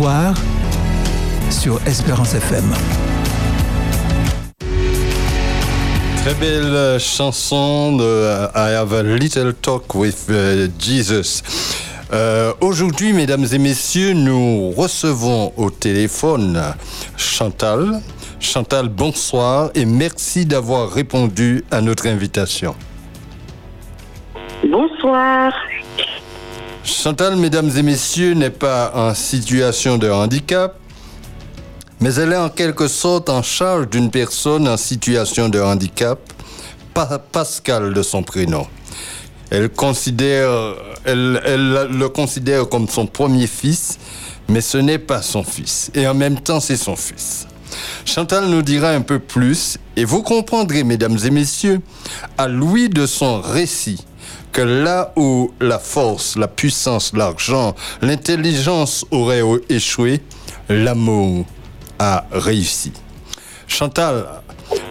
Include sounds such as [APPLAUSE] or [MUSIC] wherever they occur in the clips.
soir sur Espérance FM. Très belle chanson de I Have a Little Talk with euh, Jesus. Euh, Aujourd'hui, mesdames et messieurs, nous recevons au téléphone Chantal. Chantal, bonsoir et merci d'avoir répondu à notre invitation. Bonsoir. Chantal, mesdames et messieurs, n'est pas en situation de handicap, mais elle est en quelque sorte en charge d'une personne en situation de handicap, Pa- Pascal de son prénom. Elle, considère, elle, elle le considère comme son premier fils, mais ce n'est pas son fils. Et en même temps, c'est son fils. Chantal nous dira un peu plus, et vous comprendrez, mesdames et messieurs, à l'ouïe de son récit, que là où la force, la puissance, l'argent, l'intelligence auraient échoué, l'amour a réussi. Chantal,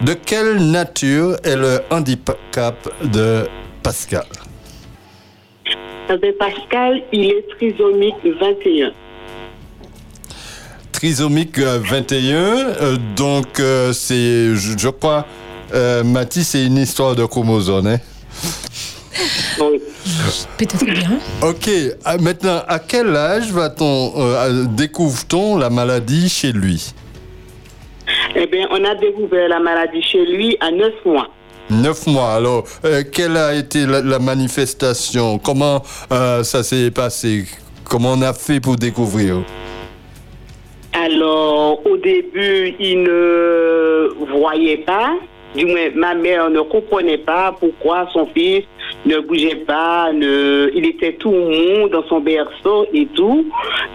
de quelle nature est le handicap de Pascal? Eh bien, Pascal, il est trisomique 21. Trisomique euh, 21, euh, donc euh, c'est, je, je crois, euh, Mathis, c'est une histoire de chromosomes. hein? Oui. Peut-être bien. Ok, maintenant, à quel âge va-t-on, euh, découvre-t-on la maladie chez lui? Eh bien, on a découvert la maladie chez lui à 9 mois. Neuf mois. Alors, euh, quelle a été la, la manifestation? Comment euh, ça s'est passé? Comment on a fait pour découvrir? Alors, au début, il ne voyait pas. Du moins, ma mère ne comprenait pas pourquoi son fils ne bougeait pas, ne, il était tout mou dans son berceau et tout.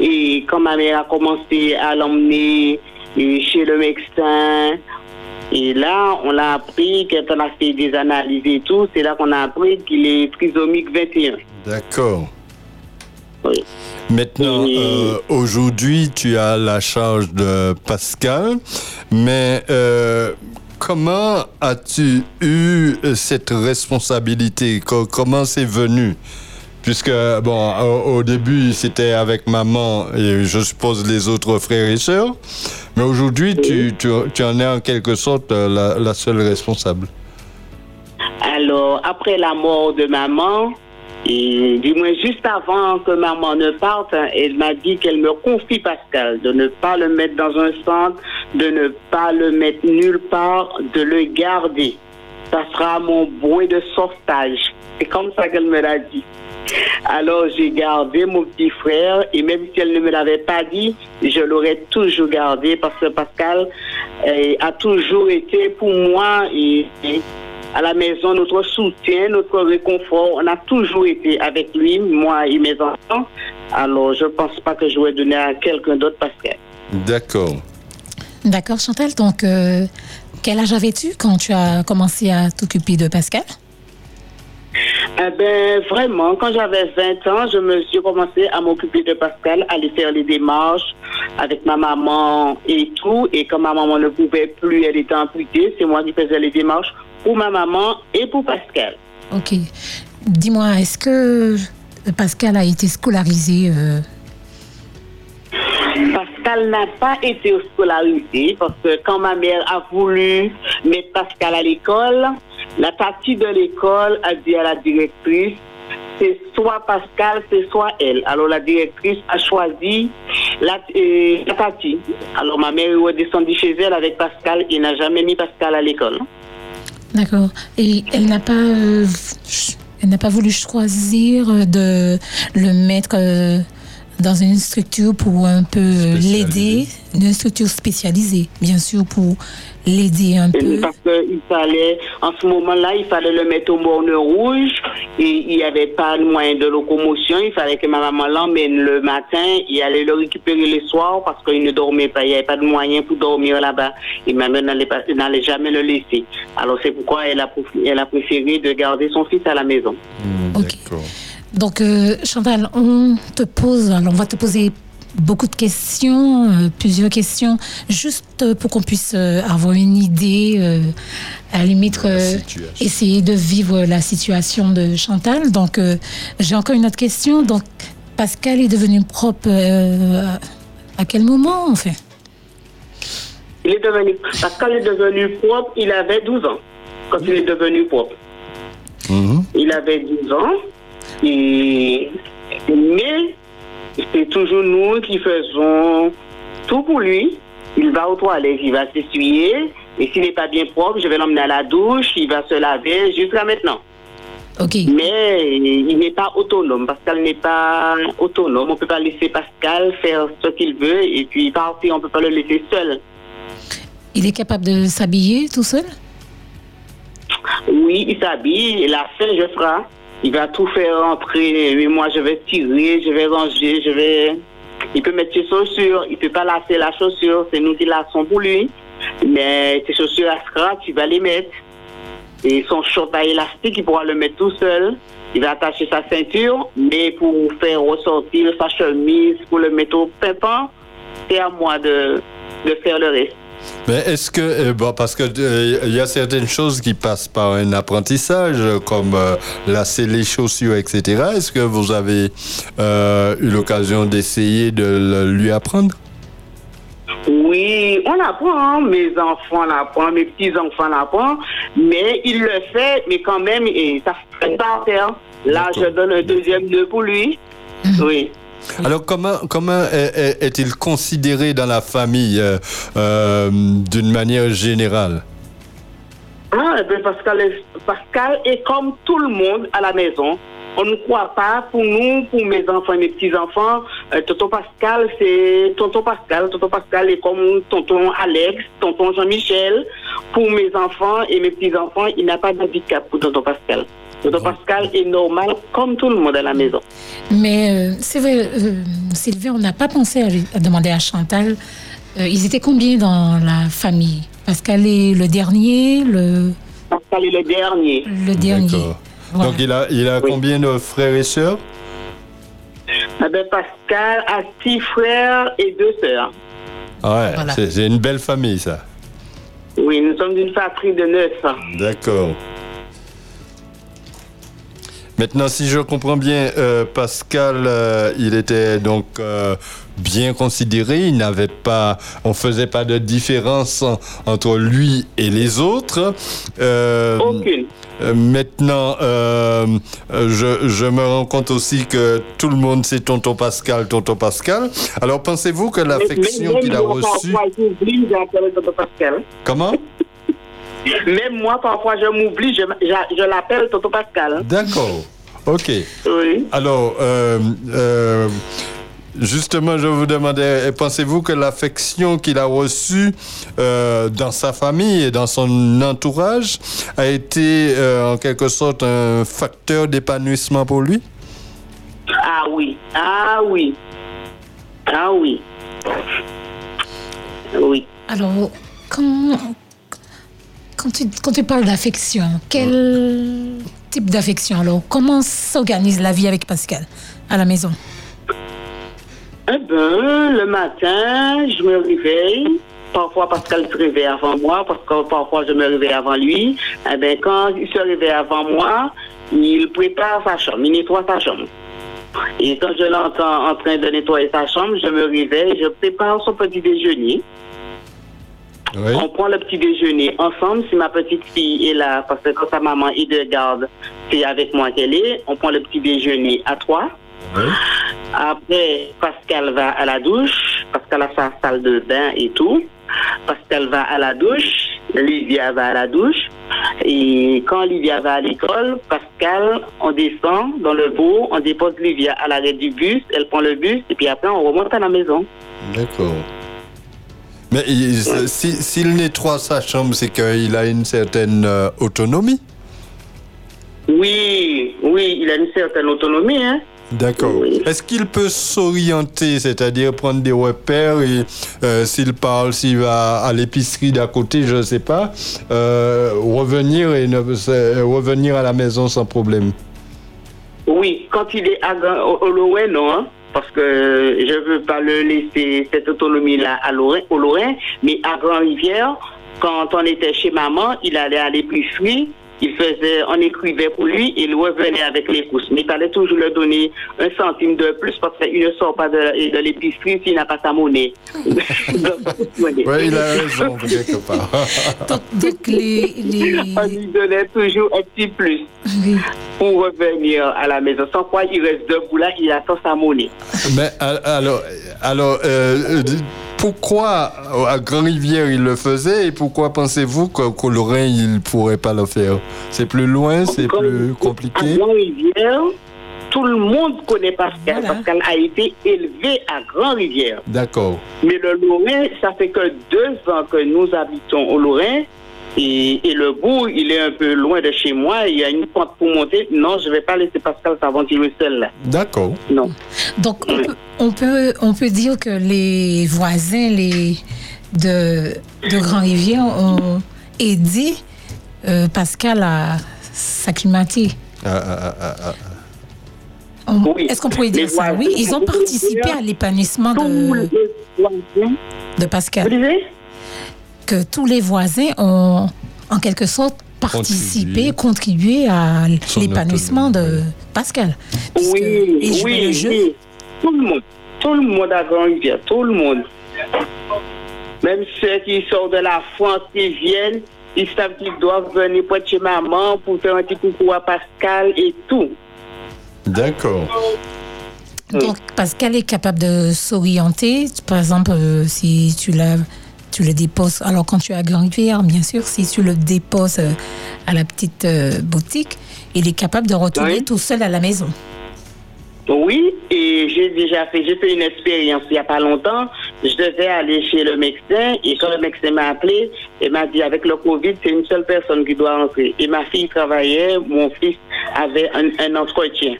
Et quand ma mère a commencé à l'emmener euh, chez le médecin, et là, on l'a appris, quand on a fait des analyses et tout, c'est là qu'on a appris qu'il est trisomique 21. D'accord. Oui. Maintenant, euh, aujourd'hui, tu as la charge de Pascal, mais euh, comment as-tu eu cette responsabilité? Co- Comment c'est venu? Puisque, bon, au, au début, c'était avec maman et je suppose les autres frères et sœurs, mais aujourd'hui, tu, tu, tu en es en quelque sorte euh, la, la seule responsable. Alors, après la mort de maman, et du moins juste avant que maman ne parte, hein, elle m'a dit qu'elle me confie Pascal, de ne pas le mettre dans un centre, de ne pas le mettre nulle part, de le garder. Ça sera mon bouée de sauvetage. C'est comme ça qu'elle me l'a dit. Alors j'ai gardé mon petit frère et même si elle ne me l'avait pas dit, je l'aurais toujours gardé parce que Pascal euh, a toujours été pour moi et à la maison notre soutien, notre réconfort. On a toujours été avec lui, moi et mes enfants. Alors je pense pas que je vais donner à quelqu'un d'autre Pascal. D'accord. D'accord, Chantal. Donc, euh, quel âge avais-tu quand tu as commencé à t'occuper de Pascal? Eh ben, vraiment, quand j'avais 20 ans, je me suis commencé à m'occuper de Pascal, à aller faire les démarches avec ma maman et tout. Et quand ma maman ne pouvait plus, elle était amputée, c'est moi qui faisais les démarches pour ma maman et pour Pascal. Ok. Dis-moi, est-ce que Pascal a été scolarisé euh, Pascal n'a pas été scolarisé parce que quand ma mère a voulu mettre Pascal à l'école, la tati de l'école a dit à la directrice, c'est soit Pascal, c'est soit elle. Alors la directrice a choisi la, euh, tati. Alors ma mère est descendue chez elle avec Pascal et n'a jamais mis Pascal à l'école. D'accord. Et elle n'a pas, euh, voulu choisir de le mettre euh, dans une structure pour un peu euh, l'aider, une structure spécialisée, bien sûr, pour l'aider un Et peu. Parce qu'il fallait, en ce moment-là, il fallait le mettre au morne rouge et il n'y avait pas de moyen de locomotion. Il fallait que ma maman l'emmène le matin et allait le récupérer le soir parce qu'il ne dormait pas. Il n'y avait pas de moyen pour dormir là-bas. Et ma mère n'allait jamais le laisser. Alors c'est pourquoi elle a, préf- elle a préféré de garder son fils à la maison. Hmm. D'accord. Donc, euh, Chantal, on te pose, alors on va te poser beaucoup de questions, euh, plusieurs questions, juste pour qu'on puisse euh, avoir une idée, euh, à la limite, euh, essayer de vivre la situation de Chantal. Donc, euh, j'ai encore une autre question. Donc, Pascal est devenu propre euh, à quel moment, en fait? Il est devenu. Qu'il est devenu propre, il avait 12 ans. Quand il est devenu propre. Mhm. Il avait 12 ans. Et, mais c'est toujours nous qui faisons tout pour lui. Il va aux toilettes, il va s'essuyer. Et s'il n'est pas bien propre, je vais l'emmener à la douche, il va se laver jusqu'à maintenant. Mais il n'est pas autonome. Pascal n'est pas autonome. On ne peut pas laisser Pascal faire ce qu'il veut et puis partir. On ne peut pas le laisser seul. Il est capable de s'habiller tout seul? Oui, il s'habille. La fin, je ferai. Il va tout faire entrer. Mais moi, je vais tirer, je vais ranger, je vais. Il peut mettre ses chaussures. Il peut pas lasser la chaussure. C'est nous qui lassons pour lui. Mais ses chaussures à scratch, il va les mettre. Et son short à élastique, il pourra le mettre tout seul. Il va attacher sa ceinture, mais pour faire ressortir sa chemise, pour le mettre au pimpant, c'est à moi de, de faire le reste. Mais est-ce que, euh, bon, parce que euh, il y a certaines choses qui passent par un apprentissage, comme euh, lasser les chaussures, etc. Est-ce que vous avez euh, eu l'occasion d'essayer de le lui apprendre? Oui, on apprend, hein. mes enfants l'apprennent, mes petits-enfants l'apprennent, mais il le fait, mais quand même, et ça se fait pas à terre. Là, je donne un deuxième nœud pour lui. Oui. Alors comment comment est- est- est-il considéré dans la famille euh, euh, d'une manière générale? Ah, eh bien, Pascal, est, Pascal est comme tout le monde à la maison. On ne croit pas, pour nous, pour mes enfants et mes petits-enfants, euh, tonton Pascal, c'est tonton Pascal. Tonton Pascal est comme tonton Alex, tonton Jean-Michel. Pour mes enfants et mes petits-enfants, il n'a pas d'handicap pour tonton Pascal. Pascal est normal comme tout le monde à la maison. Mais euh, c'est vrai, euh, Sylvain, on n'a pas pensé à, demander à Chantal. euh, ils étaient combien dans la famille? Pascal est le dernier, le, Pascal est le dernier. le dernier. D'accord. Voilà. Donc il a il a Oui. combien de frères et sœurs? Eh bien, Pascal a six frères et deux sœurs. Ah Ouais, Voilà. c'est une belle famille ça. Oui, nous sommes d'une fratrie de neuf. D'accord. Maintenant, si je comprends bien, euh, Pascal, euh, il était donc euh, bien considéré. Il n'avait pas, on faisait pas de différence en- entre lui et les autres. Euh, Aucune. euh, maintenant, euh, je, je me rends compte aussi que tout le monde sait Tonton Pascal, Tonton Pascal. Alors, pensez-vous que l'affection qu'il a reçue, comment? Même moi, parfois, je m'oublie, je, je, je l'appelle Tonton Pascal. D'accord. Ok. Oui. Alors, euh, euh, justement, je vous demandais, pensez-vous que l'affection qu'il a reçue euh, dans sa famille et dans son entourage a été euh, en quelque sorte un facteur d'épanouissement pour lui? Ah oui. Ah oui. Ah oui. Oui. Alors, quand, quand, tu, parles d'affection, quel type d'affection alors? Comment s'organise la vie avec Pascal à la maison? Eh ben, le matin, je me réveille. Parfois, Pascal se réveille avant moi, parce que parfois, je me réveille avant lui. Eh ben, quand il se réveille avant moi, il prépare sa chambre, il nettoie sa chambre. Et quand je l'entends en train de nettoyer sa chambre, je me réveille, je prépare son petit déjeuner. Oui. On prend le petit déjeuner ensemble. Si ma petite fille est là, parce que quand sa maman est de garde, c'est avec moi qu'elle est. On prend le petit déjeuner à trois. Oui. Après, Pascal va à la douche. Pascal a sa salle de bain et tout. Pascal va à la douche. Livia va à la douche. Et quand Livia va à l'école, Pascal, on descend dans le beau, on dépose Livia à l'arrêt du bus, elle prend le bus, et puis après, on remonte à la maison. D'accord. Mais il- si- s'il nettoie sa chambre, c'est qu'il a une certaine euh, autonomie Oui, oui, il a une certaine autonomie, hein. D'accord. Oui. Est-ce qu'il peut s'orienter, c'est-à-dire prendre des repères et euh, s'il parle, s'il va à l'épicerie d'à côté, je ne sais pas, euh, revenir et ne, revenir à la maison sans problème? Oui, quand il est à au, non, hein, parce que je veux pas le laisser cette autonomie-là à Lorrain, au Lorrain, mais à Grand-Rivière, quand on était chez maman, il allait à l'épicerie il faisait, on écrivait pour lui, il revenait avec les courses. Mais il fallait toujours leur donner un centime de plus parce qu'il ne sort pas de, de l'épicerie s'il n'a pas sa monnaie. [LAUGHS] oui, il a raison, quelque part. Donc, les, les... On lui donnait toujours un petit plus Oui. pour revenir à la maison. Sans quoi, il reste debout là, il attend sa monnaie. Mais al- alors, alors euh, euh, pourquoi à Grand-Rivière il le faisait et pourquoi pensez-vous qu'au Lorrain il ne pourrait pas le faire? C'est plus loin, c'est plus À compliqué? Grand-Rivière, tout le monde connaît Pascal. Voilà. Pascal a été élevé à Grand-Rivière. D'accord. Mais le Lorrain, ça fait que deux ans que nous habitons au Lorrain. Et, et le bout, il est un peu loin de chez moi. Il y a une pente pour monter. Non, je ne vais pas laisser Pascal s'aventurer seul là. D'accord. Non. Donc, on peut, on, peut, on peut dire que les voisins les, de, de Grand-Rivière ont aidé euh, Pascal à s'acclimater. Ah, ah, ah, ah, ah. Oui. Est-ce qu'on pourrait Les dire ça? voisins Oui, ils ont participé à l'épanouissement de, de Vous Pascal. disiez? Que tous les voisins ont, en quelque sorte, participé, contribué à l'épanouissement de. Pascal. Puisque Oui, oui, le jeu. oui. Tout le monde. Tout le monde à Grand-Rivière. Tout le monde. Même ceux qui sortent de la France, qui viennent, ils savent qu'ils doivent venir près de chez maman pour faire un petit coucou à Pascal et tout. D'accord. Donc, Pascal est capable de s'orienter. Par exemple, euh, si tu, l'as- tu le déposes, alors quand tu es à Grand-Rivière, bien sûr, si tu le déposes euh, à la petite euh, boutique, il est capable de retourner Oui. tout seul à la maison. Oui, et j'ai déjà fait, j'ai fait une expérience il n'y a pas longtemps. Je devais aller chez le médecin et quand le médecin m'a appelé, il m'a dit avec le Covid, c'est une seule personne qui doit entrer. Et ma fille travaillait, mon fils avait un, un entretien.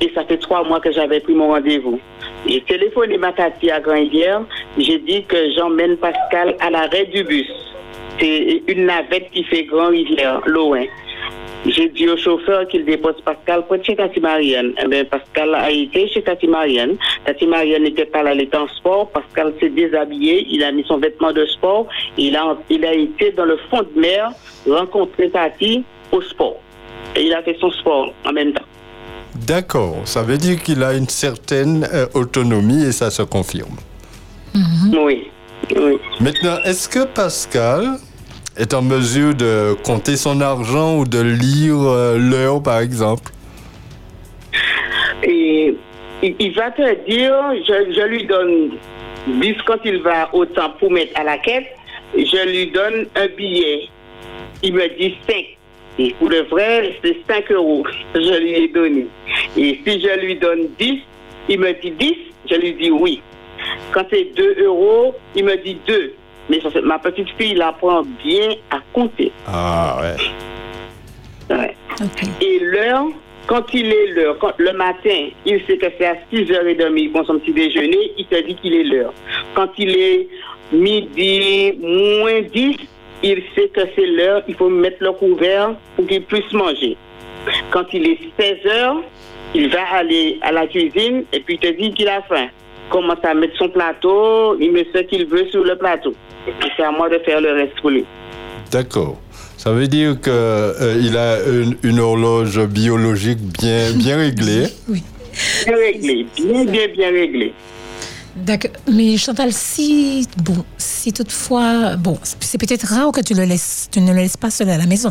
Et ça fait trois mois que j'avais pris mon rendez-vous. J'ai téléphoné ma tati à Grand-Rivière. J'ai dit que j'emmène Pascal à l'arrêt du bus. C'est une navette qui fait Grand-Rivière, loin. J'ai dit au chauffeur qu'il dépose Pascal de chez Tati Marianne. Eh Pascal a été chez Tati Marianne. Tati Marianne n'était pas là, elle était en sport. Pascal s'est déshabillé, il a mis son vêtement de sport. Il a, il a été dans le fond de mer rencontrer Tati au sport. Et il a fait son sport en même temps. D'accord. Ça veut dire qu'il a une certaine euh, autonomie et ça se confirme. Oui, oui. Maintenant, est-ce que Pascal est en mesure de compter son argent ou de lire euh, l'heure, par exemple? Et il, il va te dire, je, je lui donne 10 quand il va au temps pour mettre à la caisse, je lui donne un billet. Il me dit 5. Et pour le vrai, c'est 5 euros. Je lui ai donné. Et si je lui donne 10, il me dit 10, je lui dis oui. Quand c'est 2 euros, il me dit 2. Mais ça, ma petite fille, il apprend bien à compter. Ah, ouais. Ouais. Ok. Et l'heure, quand il est l'heure, le matin, il sait que c'est à 6h30, il prend son petit déjeuner, il te dit qu'il est l'heure. Quand il est midi moins 10, il sait que c'est l'heure, il faut mettre le couvert pour qu'il puisse manger. Quand il est 16h, il va aller à la cuisine et puis il te dit qu'il a faim. Commence à mettre son plateau, il met ce qu'il veut sur le plateau. Et c'est à moi de faire le reste pour lui. D'accord. Ça veut dire qu'il a une, une horloge biologique bien, bien réglée. [LAUGHS] Oui. Bien réglé, bien, bien, bien réglé. D'accord. Mais Chantal, si, bon, si toutefois, bon, c'est peut-être rare que tu, le laisses, tu ne le laisses pas seul à la maison,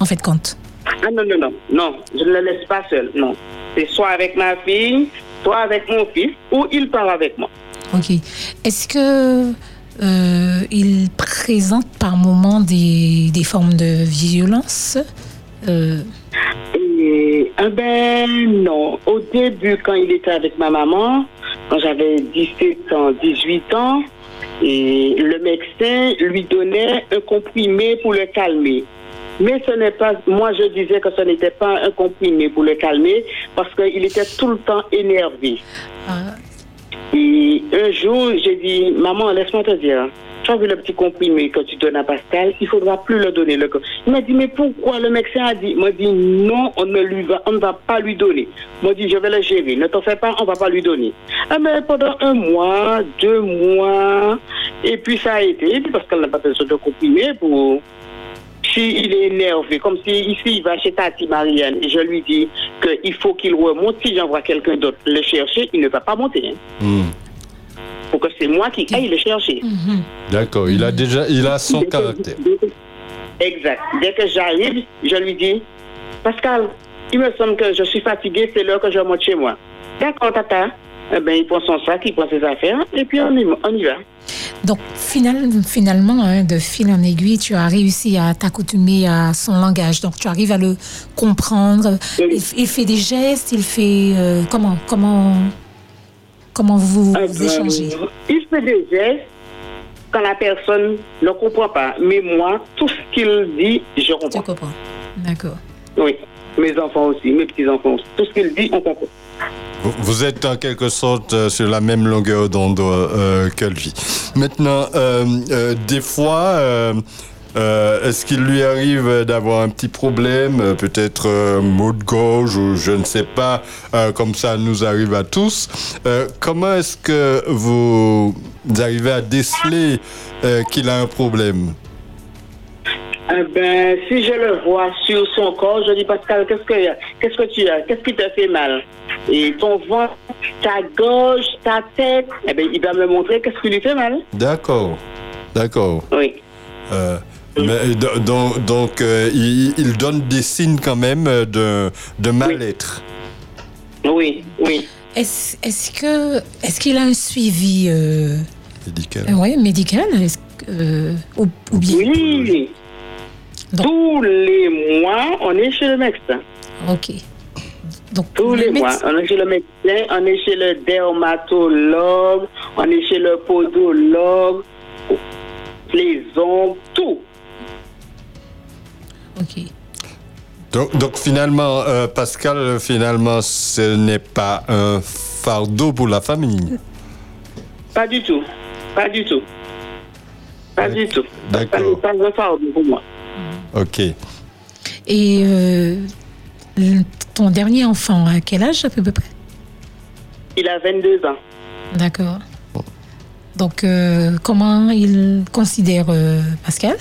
en fait, compte. Ah non, non, non, non, je ne le laisse pas seul, non. C'est soit avec ma fille, soit avec mon fils, ou il part avec moi. Ok. Est-ce que euh, il présente par moments des, des formes de violence Euh, Et, ah ben non, au début, quand il était avec ma maman, quand j'avais 17 ans, 18 ans, et le médecin lui donnait un comprimé pour le calmer. Mais ce n'est pas, moi je disais que ce n'était pas un comprimé pour le calmer parce qu'il était tout le temps énervé. ah, Et un jour, j'ai dit, maman, laisse-moi te dire, tu as vu le petit comprimé que tu donnes à Pascal, il ne faudra plus le donner. Le... Il m'a dit, mais pourquoi le médecin a dit? Il m'a dit, non, on ne, lui va, on ne va pas lui donner. Il m'a dit, je vais le gérer, ne t'en fais pas, on ne va pas lui donner. Ah, mais pendant un mois, deux mois, et puis ça a été, puis Pascal n'a pas besoin de comprimé pour s'il est énervé, comme si ici il va chez Tati Marianne et je lui dis qu'il faut qu'il remonte, si j'envoie quelqu'un d'autre le chercher, il ne va pas monter. Hein. Hmm. Faut que c'est moi qui aille le chercher. Mhm. D'accord, il a déjà il a son Dès que- caractère. Exact. Dès que j'arrive, je lui dis, Pascal, il me semble que je suis fatigué, c'est l'heure que je monte chez moi. D'accord, tata. Eh ben, il prend son sac, il prend ses affaires, et puis on y, on y va. Donc, final- finalement, hein, de fil en aiguille, tu as réussi à t'accoutumer à son langage. Donc, tu arrives à le comprendre. Oui. Il, il fait des gestes, il fait... euh, comment comment comment vous, vous ben, échangez? il fait des gestes quand la personne ne comprend pas. Mais moi, tout ce qu'il dit, je Tu comprends. comprends D'accord. Oui. Mes enfants aussi, mes petits-enfants aussi. Tout ce qu'il dit, on comprend. Vous, êtes en quelque sorte euh, sur la même longueur d'onde euh, que lui. Maintenant, euh, euh, des fois, euh, euh, est-ce qu'il lui arrive d'avoir un petit problème, euh, peut-être euh, mot de gorge ou je ne sais pas, euh, comme ça nous arrive à tous. Euh, comment est-ce que vous arrivez à déceler euh, qu'il a un problème? Eh ben, si je le vois sur son corps, je dis Pascal, qu'est-ce que, qu'est-ce que tu as Qu'est-ce qui te fait mal? Et ton ventre, ta gorge, ta tête, eh ben, il va me montrer qu'est-ce qui lui fait mal. D'accord, d'accord. Oui. Euh, mais, do- donc, donc euh, il, il donne des signes quand même euh, de, de mal-être. Oui, oui. Est-ce est-ce que est-ce qu'il a un suivi euh, médical. euh, ouais, médical Est-ce que, euh, ou, ou bien Oui. Donc- Tous les mois, on est chez le médecin. Ok. Donc, Tous le les mois, on est chez le médecin, on est chez le dermatologue, on est chez le podologue, les ongles, tout. Ok. Donc, donc finalement, euh, Pascal, finalement, ce n'est pas un fardeau pour la famille. Pas du tout. Pas du tout. Pas du tout. D'accord. Pas, pas un fardeau pour moi. Ok. Et euh, ton dernier enfant, à quel âge à peu près? Il a 22 ans. D'accord. Donc, euh, comment il considère euh, Pascal?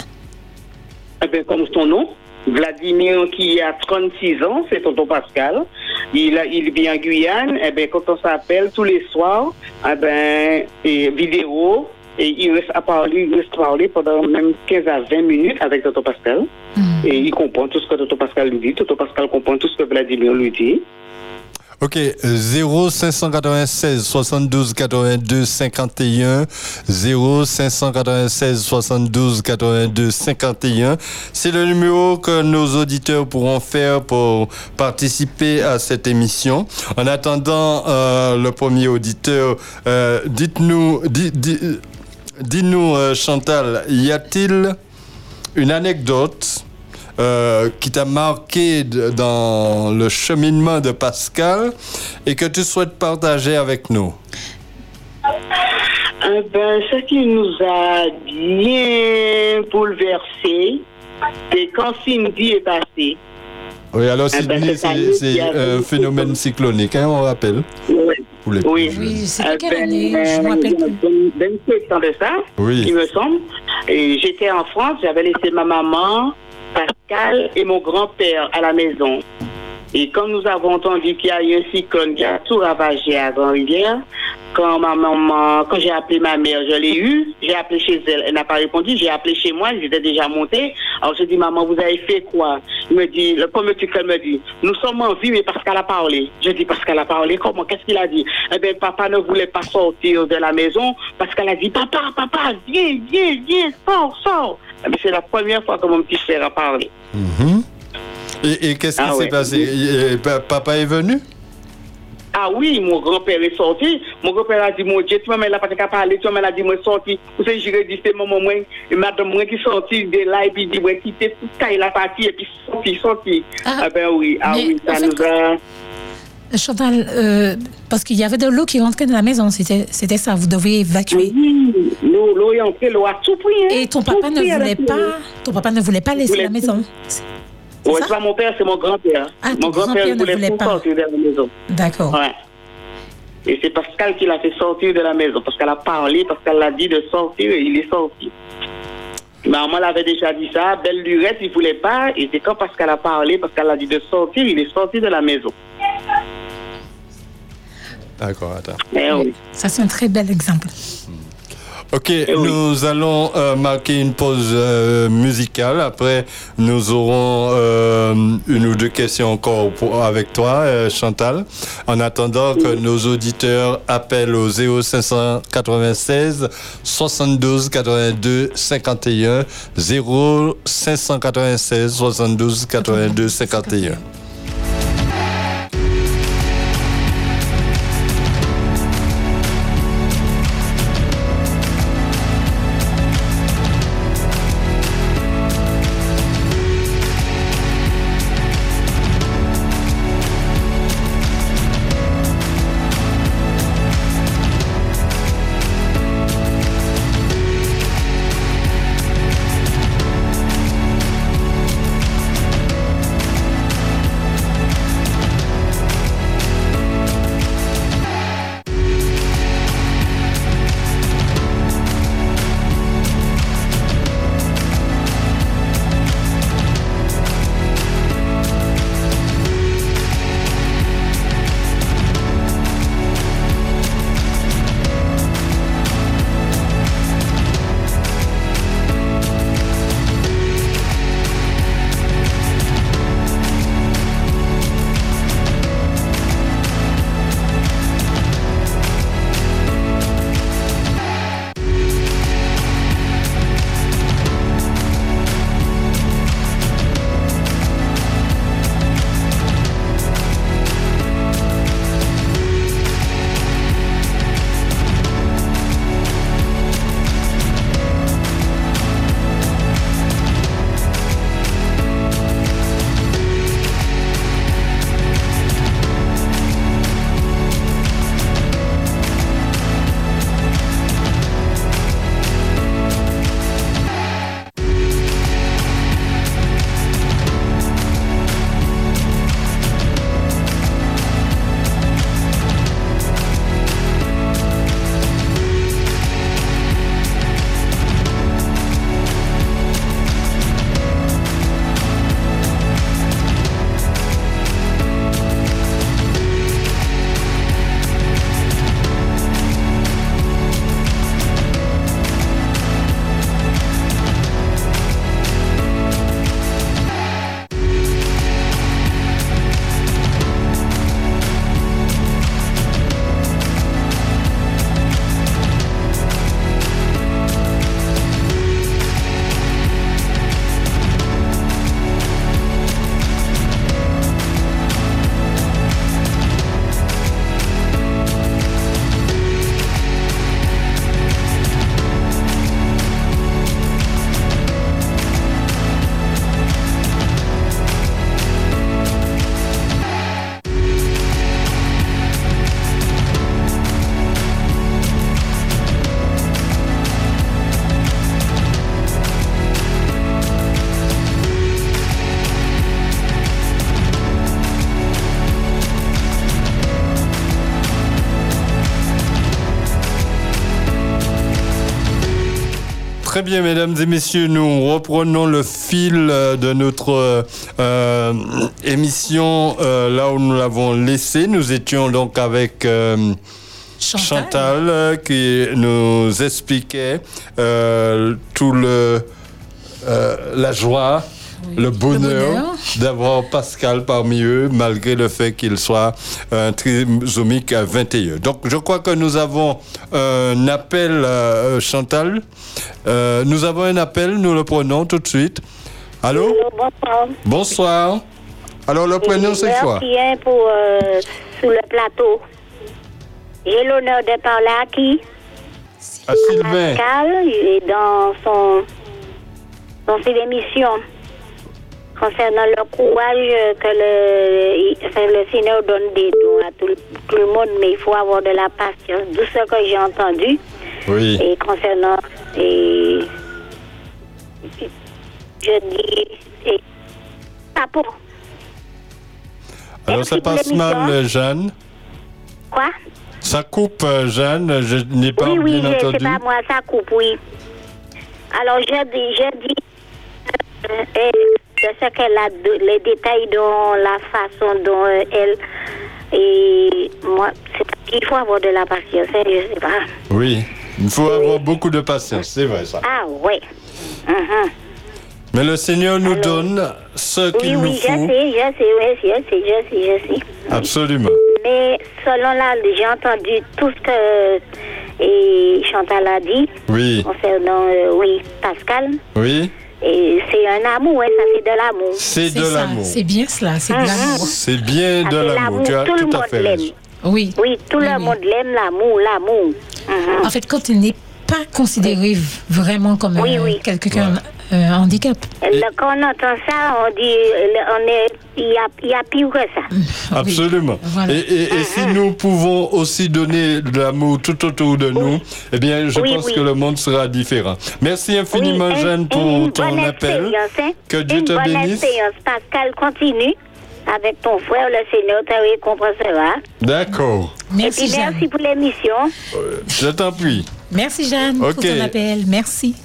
Eh bien, comme son nom, Vladimir, qui a 36 ans, c'est tonton Pascal. Il, a, il vit en Guyane. Eh bien, quand on s'appelle tous les soirs, eh et vidéo, et il reste à parler, il reste à parler pendant même 15 à 20 minutes avec tonton Pascal. Hmm. Et il comprend tout ce que tonton Pascal lui dit. Tonton Pascal comprend tout ce que Vladimir lui dit. Ok, 0 596 72 82 51 0 596 72 82 51 C'est le numéro que nos auditeurs pourront faire pour participer à cette émission. En attendant euh, le premier auditeur, euh, dites-nous, di- di- euh, dis-nous euh, Chantal, y a-t-il une anecdote euh, qui t'a marqué dans le cheminement de Pascal et que tu souhaites partager avec nous? Eh ben, ce qui nous a bien bouleversé, c'est quand Cindy est passée. Oui, alors Ah ben, Sydney, cette année, c'est un phénomène cyclonique, hein, on rappelle. Oui. Les Oui. Oui, c'était Eh quelle ben, année Je me rappelle plus. 27 ans de ça, Oui. il me semble. Et j'étais en France, j'avais laissé ma maman, Pascal et mon grand-père à la maison. Et quand nous avons entendu qu'il y a eu un cyclone qui a tout ravagé à Grand-Rivière, quand ma maman, quand j'ai appelé ma mère, je l'ai eu, j'ai appelé chez elle, elle n'a pas répondu, j'ai appelé chez moi, j'étais déjà montée. Alors j'ai dit, maman, vous avez fait quoi? Il me dit, le premier truc qu'elle me dit, nous sommes en vie, mais parce qu'elle a parlé. Je dis, parce qu'elle a parlé, comment? Qu'est-ce qu'il a dit? Eh bien, papa ne voulait pas sortir de la maison parce qu'elle a dit, papa, papa, viens, viens, viens, sors, sors. Eh bien, C'est la première fois que mon petit frère a parlé. Mhm. Et, et qu'est-ce qui Ah s'est ouais. passé? Papa est venu? Ah oui, mon grand-père est sorti. Mon grand-père a dit, mon Dieu, tu m'as pas qu'à parler, tu m'as dit, moi, sorti. Vous savez, j'ai dit, c'est maman, moi, et madame, moi, qui sorti de là, et puis, dit, moi, quitter tout ça, il a parti, et puis, sorti, sorti. Ah, Ah, ben oui, ah oui, ça nous a. Chantal, euh, parce qu'il y avait de l'eau qui rentrait dans la maison, c'était c'était ça, vous deviez évacuer. Oui, l'eau, l'eau est entrée, l'eau a tout pris. hein. Et ton Tout papa ne voulait pas, ton papa ne voulait pas laisser voulait la maison. C'est Ouais, ça c'est pas mon père, c'est mon grand-père. Ah, mon grand-père ne voulait pas. sortir de la maison. D'accord. Ouais. Et c'est Pascal qui l'a fait sortir de la maison, parce qu'elle a parlé, parce qu'elle l'a dit de sortir, et il est sorti. Maman l'avait déjà dit ça. Belle lurette, il voulait pas. Et c'est quand Pascal a parlé, Pascal a dit de sortir, il est sorti de la maison. D'accord, attends. Eh oui. Ça, c'est un très bel exemple. Ok, Eh oui. nous allons euh, marquer une pause euh, musicale. Après, nous aurons euh, une ou deux questions encore pour- avec toi, euh, Chantal. En attendant que nos auditeurs appellent au 0596 72 82 51 0596 72 82 51. Bien, mesdames et messieurs, nous reprenons le fil euh, de notre euh, euh, émission euh, là où nous l'avons laissé. Nous étions donc avec euh, Chantal, euh, qui nous expliquait tout le la joie, le bonheur, bonheur. d'avoir Pascal parmi eux, malgré le fait qu'il soit un trisomique 21. Donc, je crois que nous avons un appel, euh, Chantal. Euh, nous avons un appel, nous le prenons tout de suite. Allô? Bonsoir. Bonsoir. Alors, le prénom, c'est quoi? Merci hein, pour euh, sur le plateau. J'ai l'honneur de parler à qui À Sylvain. Pascal et dans son dans ses émissions concernant le courage que le, enfin, le Seigneur donne des dons à tout, le- tout le monde, mais il faut avoir de la patience. D'où ce que j'ai entendu. Oui. Et concernant et je dis et chapeau. Alors, Merci ça passe mal, Jeanne. Quoi? Ça coupe, euh, Jeanne. Je n'ai pas oui, oui, bien je- c'est entendu. pas moi, ça coupe, oui. Alors, j'ai dit euh, et de ce qu'elle a, de- les détails dont la façon dont euh, elle. Et moi, il faut avoir de la patience, hein, je sais pas. Oui, il faut avoir beaucoup de patience, c'est vrai ça. Ah, ouais. Mhm. Mais le Seigneur nous donne ce Oui, qu'il nous oui, je sais, faut. je sais, oui, je sais, je sais, je sais. Absolument. Mais selon là, j'ai entendu tout ce que et Chantal a dit Oui, concernant, euh, oui, Pascal. oui, Et c'est un amour, hein, ça c'est de l'amour. c'est de ça, l'amour. c'est bien cela, c'est de Mhm. l'amour. C'est bien Ça, de l'amour. Tu as tout le tout à monde fait l'aime. raison. Oui. Oui, tout Oui, le oui. monde l'aime, l'amour, l'amour. En fait, quand il n'est pas considéré vraiment comme Oui, euh, oui. quelqu'un un handicap. Quand on entend ça, on dit, on est, il y a, il y a pire que ça. Ah Absolument. Voilà. Et, et- et si nous pouvons aussi donner de l'amour tout autour de nous, eh bien, je Oui, pense oui. que le monde sera différent. Merci infiniment, Oui, Jeanne, pour une ton bonne appel. hein. Que Dieu une te bonne bénisse. expérience. Pascal, continue avec ton frère, le Seigneur te récompensera. D'accord. Merci, Et puis Jeanne. merci pour l'émission. Je t'en prie. Merci, Jeanne, pour Ok. ton appel. Merci.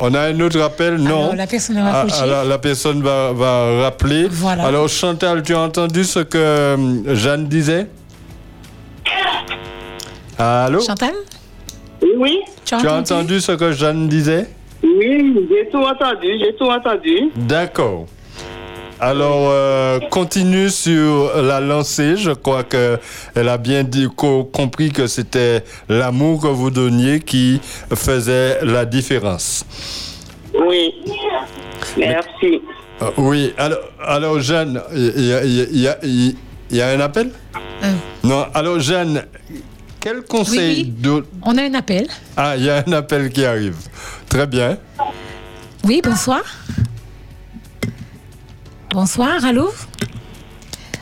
On a un autre appel Non. Alors, la personne a Ah, raccroché. alors, la personne va, va rappeler. Voilà. Alors, Chantal, tu as entendu ce que euh, Jeanne disait? Allô? Chantal, Oui, oui, tu as Tu as entendu? entendu ce que Jeanne disait? Oui, j'ai tout entendu, j'ai tout entendu. D'accord. Alors, euh, continue sur la lancée. Je crois que elle a bien dit, co- compris que c'était l'amour que vous donniez qui faisait la différence. Oui. Merci. Euh, oui. Alors, alors Jeanne, il y a, il y a- il y a- il y a un appel? Euh. Non. Alors, Jeanne, quel conseil Oui, oui. de- On a un appel. Ah, il y a un appel qui arrive. Très bien. Oui, bonsoir. Bonsoir, allô?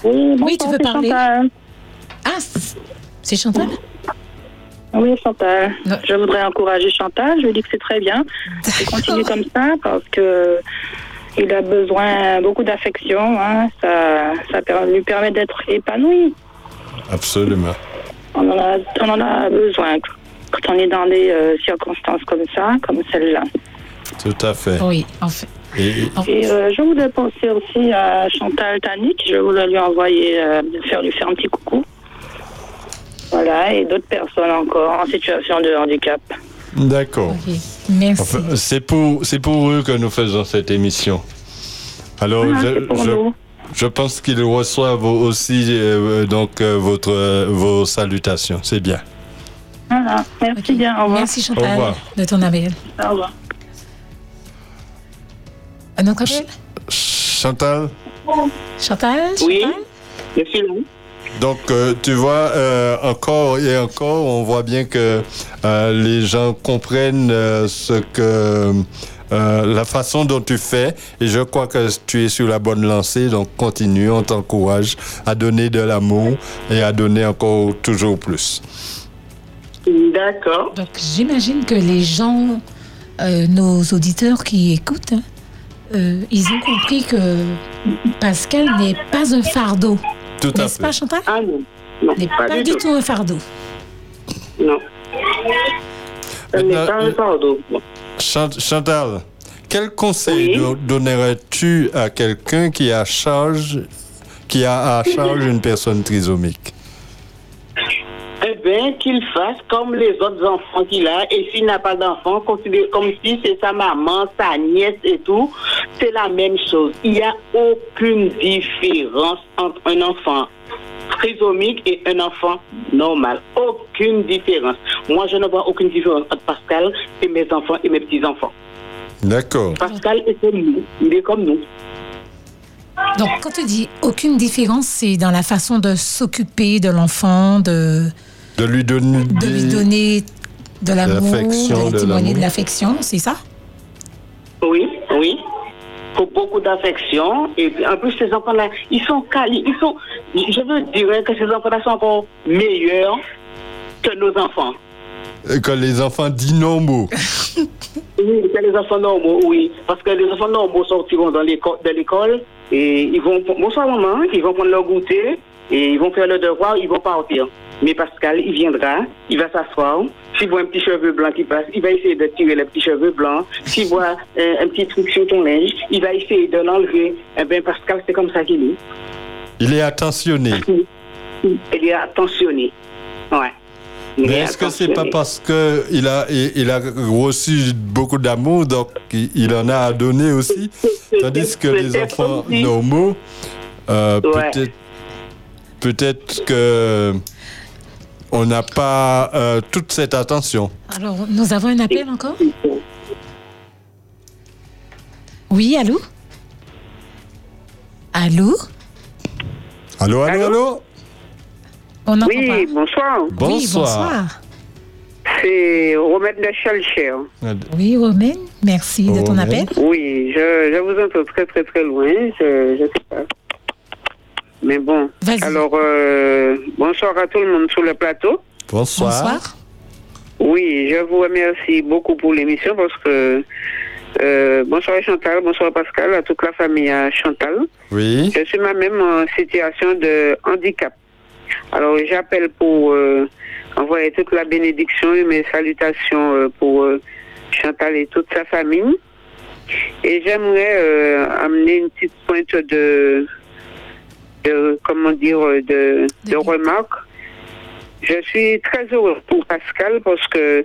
Oui, Oui, tu bonsoir, veux c'est parler? Chantal. Ah, c'est Chantal? Oui, Chantal. Non. Je voudrais encourager Chantal. Je lui dis que c'est très bien. Il continue comme ça parce que il a besoin beaucoup d'affection. hein. Ça, ça lui permet d'être épanoui. Absolument. On en a, on en a besoin quand on est dans des euh, circonstances comme ça, comme celle-là. Tout à fait. Oui, en fait. Et, Et euh, je voulais penser aussi à Chantal Tanik. Je voulais lui envoyer, euh, faire lui faire un petit coucou. Voilà, et d'autres personnes encore en situation de handicap. D'accord. Merci. Enfin, c'est pour, c'est pour eux que nous faisons cette émission. Alors, Ah, je, pour je- nous. je pense qu'ils reçoivent aussi euh, donc euh, votre, euh, vos salutations. C'est bien. Voilà, merci bien. Au revoir. Merci Au Chantal revoir. de ton appel. Au revoir. Un autre appel Chantal, Chantal? Oui. Je suis là. donc euh, tu vois, euh, encore et encore, on voit bien que euh, les gens comprennent euh, ce que... euh, la façon dont tu fais et je crois que tu es sur la bonne lancée donc continue on t'encourage à donner de l'amour et à donner encore toujours plus D'accord. Donc, j'imagine que les gens, euh, nos auditeurs qui écoutent, hein, euh, ils ont compris que Pascal n'est pas un fardeau. tout à N'est-ce pas, fait Chantal? Ah non. Non, N'est pas, pas, du tout un fardeau. Non. Ce n'est pas un fardeau. Chant- Chantal, quel conseil Oui. donnerais-tu à quelqu'un qui a charge, qui a à charge une personne trisomique? Bien, qu'il fasse comme les autres enfants qu'il a. Et s'il n'a pas d'enfant, considère comme si c'est sa maman, sa nièce et tout. C'est la même chose. Il n'y a aucune différence entre un enfant trisomique et un enfant normal. Aucune différence. Moi, je ne vois aucune différence entre Pascal et mes enfants et mes petits-enfants. D'accord. Pascal est comme nous. Il est comme nous. Donc, quand tu dis aucune différence, c'est dans la façon de s'occuper de l'enfant, de, De lui donner, de lui donner de l'amour, l'affection, de de lui témoigner l'amour. de l'affection, c'est ça? Oui, oui. Faut beaucoup d'affection. Et puis, en plus, ces enfants-là, ils sont quali- Ils sont, je veux dire que ces enfants-là sont encore meilleurs que nos enfants. que les enfants d'innombreux. [LAUGHS] Oui, que les enfants normaux, oui. Parce que les enfants normaux sortiront dans de l'école et ils vont, bonsoir maman, ils vont prendre leur goûter et ils vont faire le devoir, ils vont partir. Mais Pascal, il viendra, il va s'asseoir. S'il voit un petit cheveu blanc qui passe, il va essayer de tirer le petit cheveu blanc. S'il voit euh, un petit truc sur ton linge, il va essayer de l'enlever. Eh bien, Pascal, c'est comme ça qu'il est. Il est attentionné. Il est attentionné. Ouais. Il Mais est est-ce que c'est pas parce que il a, il, il a reçu beaucoup d'amour, donc il, il en a à donner aussi? Tandis que les enfants normaux, euh, Ouais. peut-être peut-être que on n'a pas euh, toute cette attention. Alors, nous avons un appel encore? Oui, allô? Allô? Allô, allô, Allô? allô? On Oui, pas. bonsoir. Oui, Bonsoir. bonsoir. C'est Romain de Chalcher. Oui, Romaine, merci de ton Romaine. appel. Oui, je, je vous entends très très très loin. Je ne sais pas. Mais bon. Alors, euh, bonsoir à tout le monde sur le plateau. Bonsoir. Bonsoir. Oui, je vous remercie beaucoup pour l'émission parce que. euh, bonsoir Chantal, bonsoir Pascal, à toute la famille à Chantal. Oui. Je suis moi-même en situation de handicap. Alors, j'appelle pour euh, envoyer toute la bénédiction et mes salutations euh, pour euh, Chantal et toute sa famille. Et j'aimerais euh, amener une petite pointe de, de comment dire, de, de De- remarque. Je suis très heureux pour Pascal parce que,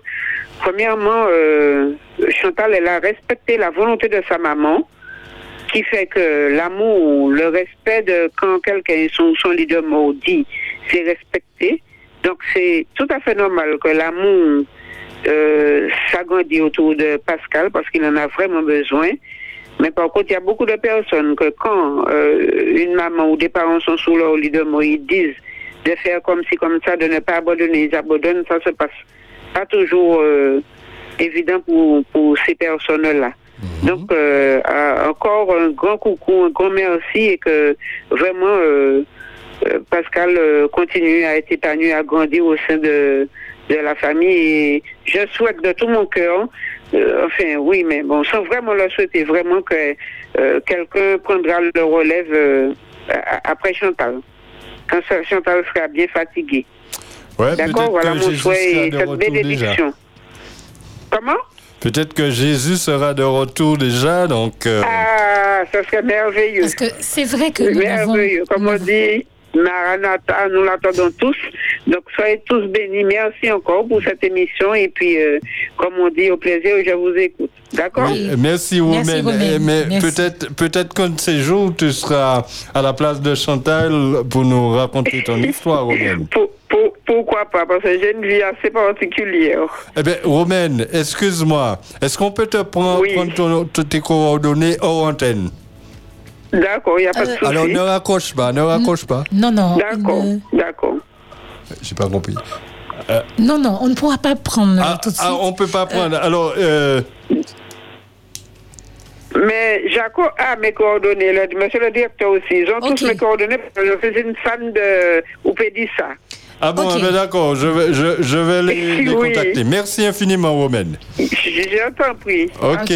premièrement, euh, Chantal, elle a respecté la volonté de sa maman qui fait que l'amour, le respect de quand quelqu'un, son, son leader maudit, c'est respecté. Donc c'est tout à fait normal que l'amour euh, s'agrandit autour de Pascal parce qu'il en a vraiment besoin. Mais par contre, il y a beaucoup de personnes que quand euh, une maman ou des parents sont sous leur leader, ils disent de faire comme ci, comme ça, de ne pas abandonner, ils abandonnent, ça se passe pas toujours euh, évident pour, pour ces personnes-là. Donc, euh, encore un grand coucou, un grand merci et que vraiment euh, euh, Pascal euh, continue à être épanoui, à grandir au sein de, de la famille. Et je souhaite de tout mon cœur, euh, enfin oui, mais bon, sans vraiment le souhaiter, vraiment que euh, quelqu'un prendra le relève euh, après Chantal. Quand ça- Chantal sera bien fatiguée. Ouais, D'accord, voilà mon Jésus souhait et cette déjà. bénédiction. Comment? Peut-être que Jésus sera de retour déjà, donc. euh, Ah, ça serait merveilleux. Parce que c'est vrai que nous avons... merveilleux. Comme on dit, Maranatha, nous l'attendons tous. Donc, soyez tous bénis. Merci encore pour cette émission. Et puis, euh, comme on dit, au plaisir, je vous écoute. D'accord? Oui, merci. Romaine. Eh, Mais peut-être peut-être qu'un de ces jours, tu seras à la place de Chantal pour nous raconter ton [LAUGHS] histoire, Romaine. Pour- pour- Pourquoi pas? Parce que j'ai une vie assez particulière. Eh bien, Romaine, excuse-moi. Est-ce qu'on peut te prendre, Oui. prendre ton- tes coordonnées hors antenne? D'accord, il n'y a pas de Euh, souci. Alors, ne raccroche pas, ne raccroche pas. Non, non. D'accord, ne- d'accord. J'ai pas compris. Non, non, on ne pourra pas prendre euh, Ah, tout de suite. ah, on peut pas prendre. Alors, euh, Mais Jaco a mes coordonnées, le- monsieur le directeur aussi. Ils ont Ok. tous mes coordonnées parce que je suis une fan de Oupédissa. ah bon, ben d'accord, je vais, je, je vais les, [LAUGHS] les Oui. contacter. Merci infiniment, Romaine. J'ai t'en prie. Ok.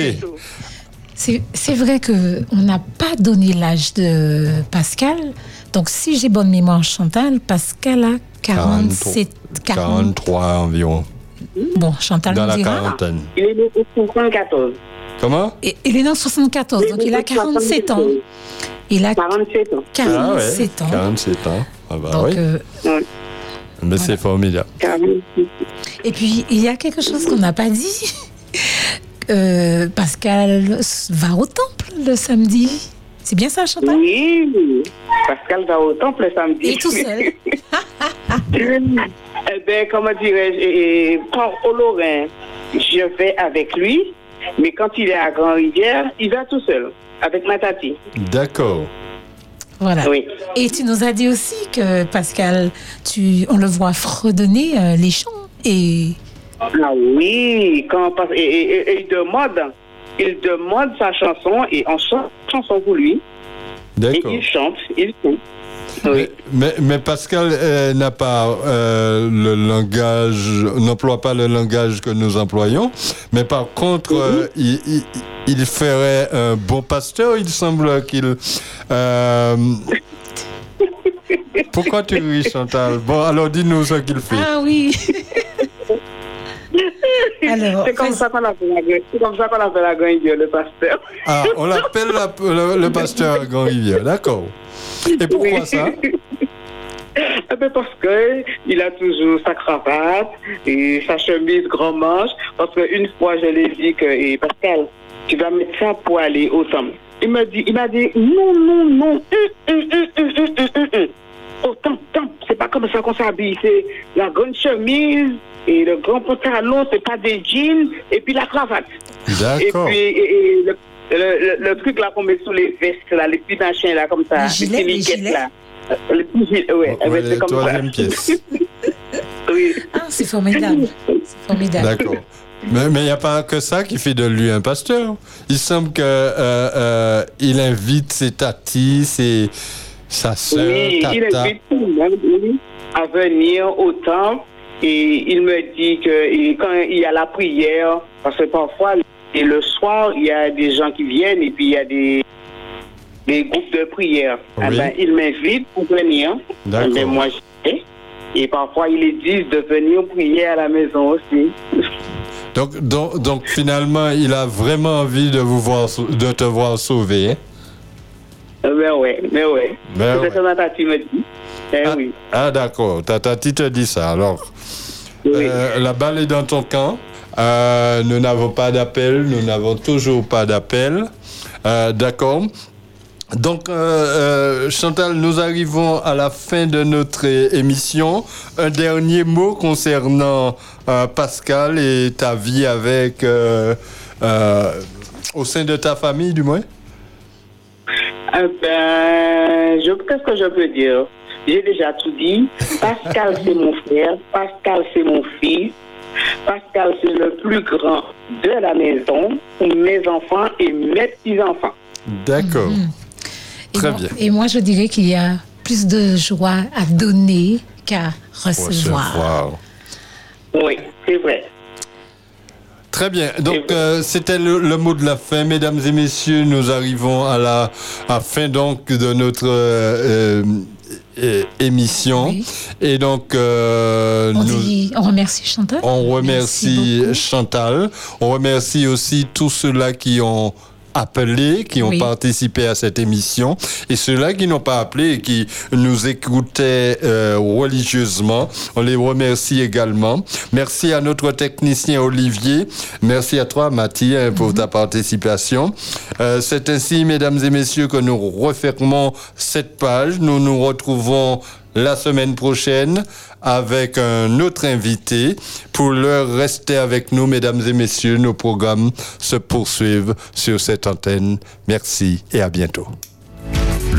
C'est vrai que on n'a pas donné l'âge de Pascal. Donc, si j'ai bonne mémoire, Chantal, Pascal a 47... 40, 43 environ, Bon, Chantal dans la dira. quarantaine. Il est né en 74. Comment? Et- il est né en 74, donc il a 47 ans. Il a 47 ans. 47 ans. 47 ans. Ah bah Donc, oui, euh, mais c'est formidable. 46. et puis, il y a quelque chose qu'on n'a pas dit. Euh, Pascal va au temple le samedi. C'est bien ça, Chantal? Oui, Pascal va au temple le samedi. Et tout seul. [LAUGHS] [LAUGHS] eh bien, comment dirais-je, quand au Lorrain, je vais avec lui, mais quand il est à Grand-Rivière, il va tout seul, avec ma tati. D'accord. Voilà. Oui. Et tu nous as dit aussi que Pascal, tu, on le voit fredonner euh, les chants. Et Ah oui, quand, et, et- et- et il demande, il demande sa chanson et on chante une chanson pour lui. Et D'accord. il chante, il chante. Oui. Mais, mais Pascal euh, n'a pas euh, le langage, n'emploie pas le langage que nous employons, mais par contre, euh, il, il- il ferait un bon pasteur. Il semble qu'il euh, [LAUGHS] Pourquoi tu ris, Chantal? Bon, alors dis-nous ce qu'il fait. Ah oui. C'est comme ça qu'on appelle la c'est comme ça qu'on appelle la Grand Rivière, le pasteur. Ah, on l'appelle la- le, le pasteur Grand Rivière, d'accord. Et pourquoi ça? [LAUGHS] Eh ben, parce que il a toujours sa cravate et sa chemise grand manche. Parce qu'une fois, je lui ai dit que, et Pascal, tu vas mettre ça pour aller au temple. Il m'a dit, il m'a dit, non, non, non, hum, hum, hum, Au temple, temple, c'est pas comme ça qu'on s'habille. C'est la grande chemise et le grand pantalon, c'est pas des jeans, et puis la cravate. Et D'accord. puis, et- et le, le- le- le truc là qu'on met sous les vestes, là, les petits machins là, comme ça. Les gilets, petits les gilets. là. Les petits gilets, ouais. Ouais, c'est comme ça. pièce. [LAUGHS] oui. Ah, c'est formidable. C'est formidable. D'accord. Mais il n'y a pas que ça qui fait de lui un pasteur. Il semble que euh, euh, il invite ses tatis, ses, sa sœur, Oui, il tata. monde oui, à venir au temple et il me dit que et quand il y a la prière, parce que parfois, et le soir, il y a des gens qui viennent et puis il y a des, des groupes de prière. Eh ben, il m'invite pour venir. D'accord. Eh ben, moi, je vais. Et parfois, il est dit de venir prier à la maison aussi. Donc, donc, donc, finalement, il a vraiment envie de vous voir, de te voir sauvé. hein? Mais ouais, mais ouais. Ben c'est ouais. que ma tati me dit. Eh Ah, oui. ah, d'accord. Ta tati te dit ça. Alors, oui. euh, la balle est dans ton camp. Euh, nous n'avons pas d'appel. Nous n'avons toujours pas d'appel. Euh, d'accord. Donc, euh, euh, Chantal, nous arrivons à la fin de notre émission. Un dernier mot concernant euh, Pascal et ta vie avec, au sein de ta famille, du moins? Eh ben, je, qu'est-ce que je peux dire? J'ai déjà tout dit. Pascal, [LAUGHS] c'est mon frère. Pascal, c'est mon fils. Pascal, c'est le plus grand de la maison pour mes enfants et mes petits-enfants. D'accord. Et Très moi- bien. Et moi, je dirais qu'il y a plus de joie à donner qu'à recevoir. Recevoir. Oui, c'est vrai. Très bien. Donc, euh, c'était le, le mot de la fin, mesdames et messieurs. Nous arrivons à la à fin donc de notre euh, euh, émission. Oui. Et donc, euh, On, nous, dit, on remercie Chantal. on Merci remercie. Chantal. On remercie aussi tous ceux-là qui ont appelé, qui ont Oui. participé à cette émission, et ceux-là qui n'ont pas appelé et qui nous écoutaient euh, religieusement. On les remercie également. Merci à notre technicien Olivier. Merci à toi, Mathie, hein, pour ta participation. Euh, C'est ainsi, mesdames et messieurs, que nous refermons cette page. Nous nous retrouvons la semaine prochaine avec un autre invité. Pour l'heure, restez avec nous, mesdames et messieurs. Nos programmes se poursuivent sur cette antenne. Merci et à bientôt.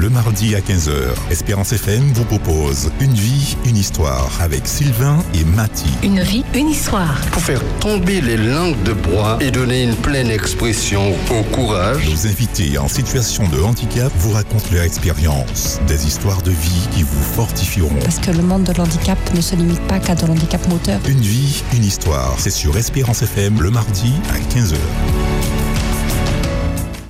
Le mardi à 15h, Espérance FM vous propose Une vie, une histoire avec Sylvain et Mathie. Une vie, une histoire. Pour faire tomber les langues de bois et donner une pleine expression au courage, Nos invités en situation de handicap vous racontent leur expérience, des histoires de vie qui vous fortifieront. Parce que le monde de l'handicap ne se limite pas qu'à de l'handicap moteur. Une vie, une histoire, c'est sur Espérance FM le mardi à 15h.